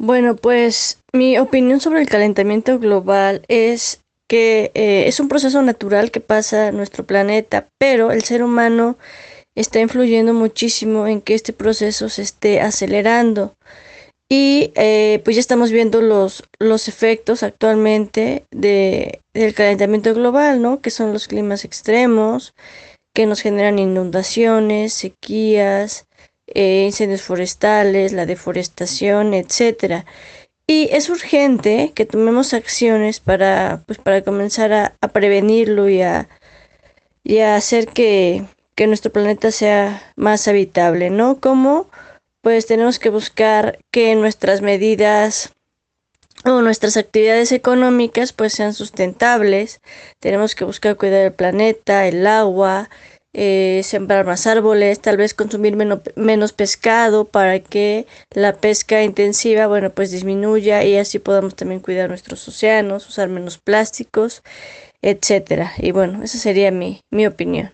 Bueno, pues mi opinión sobre el calentamiento global es que eh, es un proceso natural que pasa en nuestro planeta, pero el ser humano está influyendo muchísimo en que este proceso se esté acelerando. Y eh, pues ya estamos viendo los, los efectos actualmente de, del calentamiento global, ¿no? Que son los climas extremos, que nos generan inundaciones, sequías, eh, incendios forestales, la deforestación, etcétera. Y es urgente que tomemos acciones para, pues, para comenzar a, a prevenirlo y a, y a hacer que, que nuestro planeta sea más habitable, ¿no? Como pues tenemos que buscar que nuestras medidas o nuestras actividades económicas pues sean sustentables. Tenemos que buscar cuidar el planeta, el agua, eh, sembrar más árboles, tal vez consumir menos, menos pescado para que la pesca intensiva, bueno, pues disminuya y así podamos también cuidar nuestros océanos, usar menos plásticos, etcétera. Y bueno, esa sería mi, mi opinión.